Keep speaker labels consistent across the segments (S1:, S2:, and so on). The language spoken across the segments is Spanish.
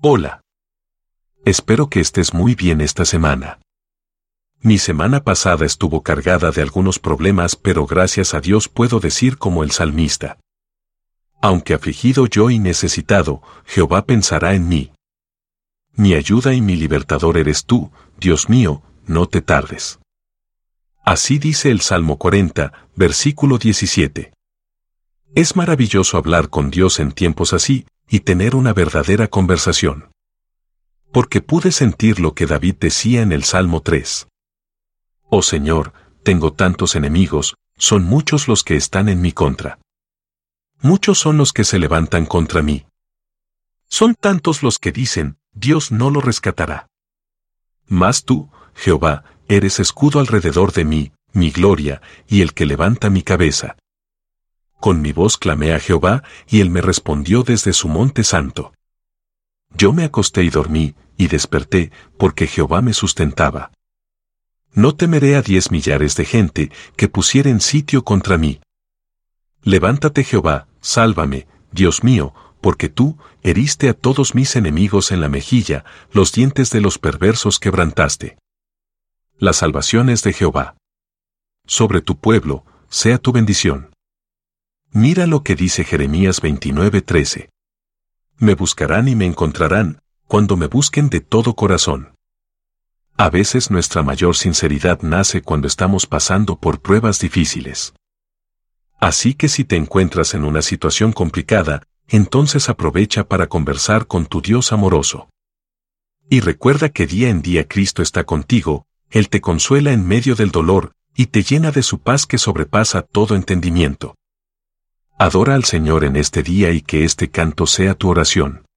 S1: Hola. Espero que estés muy bien esta semana. Mi semana pasada estuvo cargada de algunos problemas, pero gracias a Dios puedo decir como el salmista. Aunque afligido yo y necesitado, Jehová pensará en mí. Mi ayuda y mi libertador eres tú, Dios mío, no te tardes. Así dice el Salmo 40, versículo 17. Es maravilloso hablar con Dios en tiempos así, y tener una verdadera conversación. Porque pude sentir lo que David decía en el Salmo 3. Oh Señor, tengo tantos enemigos, son muchos los que están en mi contra. Muchos son los que se levantan contra mí. Son tantos los que dicen, Dios no lo rescatará. Mas tú, Jehová, eres escudo alrededor de mí, mi gloria, y el que levanta mi cabeza. Con mi voz clamé a Jehová, y él me respondió desde su monte santo. Yo me acosté y dormí, y desperté, porque Jehová me sustentaba. No temeré a diez millares de gente que pusieren sitio contra mí. Levántate Jehová, sálvame, Dios mío, porque tú heriste a todos mis enemigos en la mejilla, los dientes de los perversos quebrantaste. La salvación es de Jehová. Sobre tu pueblo, sea tu bendición. Mira lo que dice Jeremías 29:13. Me buscarán y me encontrarán, cuando me busquen de todo corazón. A veces nuestra mayor sinceridad nace cuando estamos pasando por pruebas difíciles. Así que si te encuentras en una situación complicada, entonces aprovecha para conversar con tu Dios amoroso. Y recuerda que día en día Cristo está contigo, Él te consuela en medio del dolor, y te llena de su paz que sobrepasa todo entendimiento. Adora al Señor en este día y que este canto sea tu oración.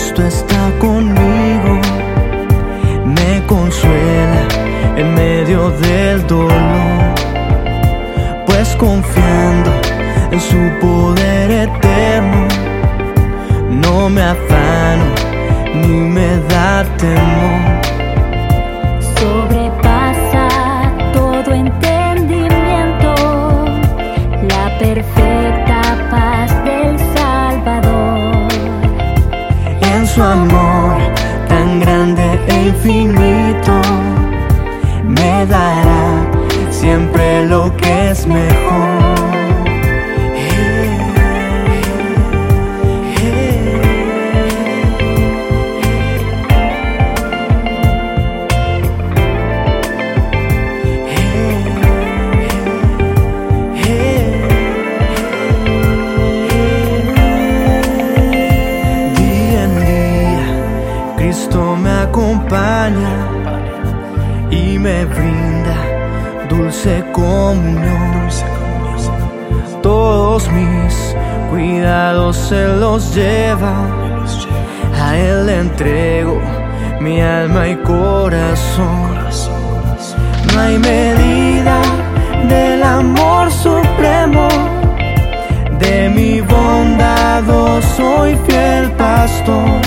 S2: Cristo está conmigo, me consuela en medio del dolor, pues confiando en su poder eterno, no me afano ni me da temor. Su amor tan grande e infinito me dará siempre lo que es mejor. Y me brinda dulce comunión. Todos mis cuidados Él los lleva, a Él le entrego mi alma y corazón. No hay medida del amor supremo de mi bondado soy fiel pastor.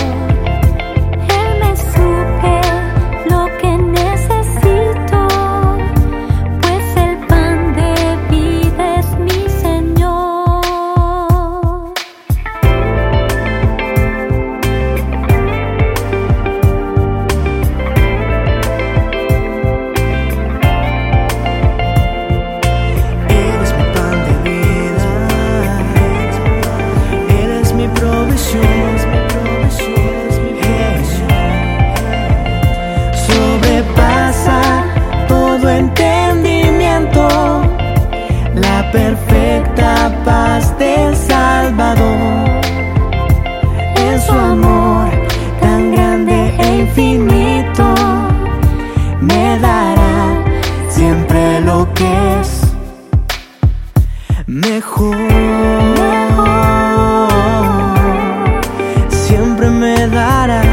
S2: perfecta paz del Salvador. En su amor tan grande e infinito me dará siempre lo que es mejor. mejor. Siempre me dará.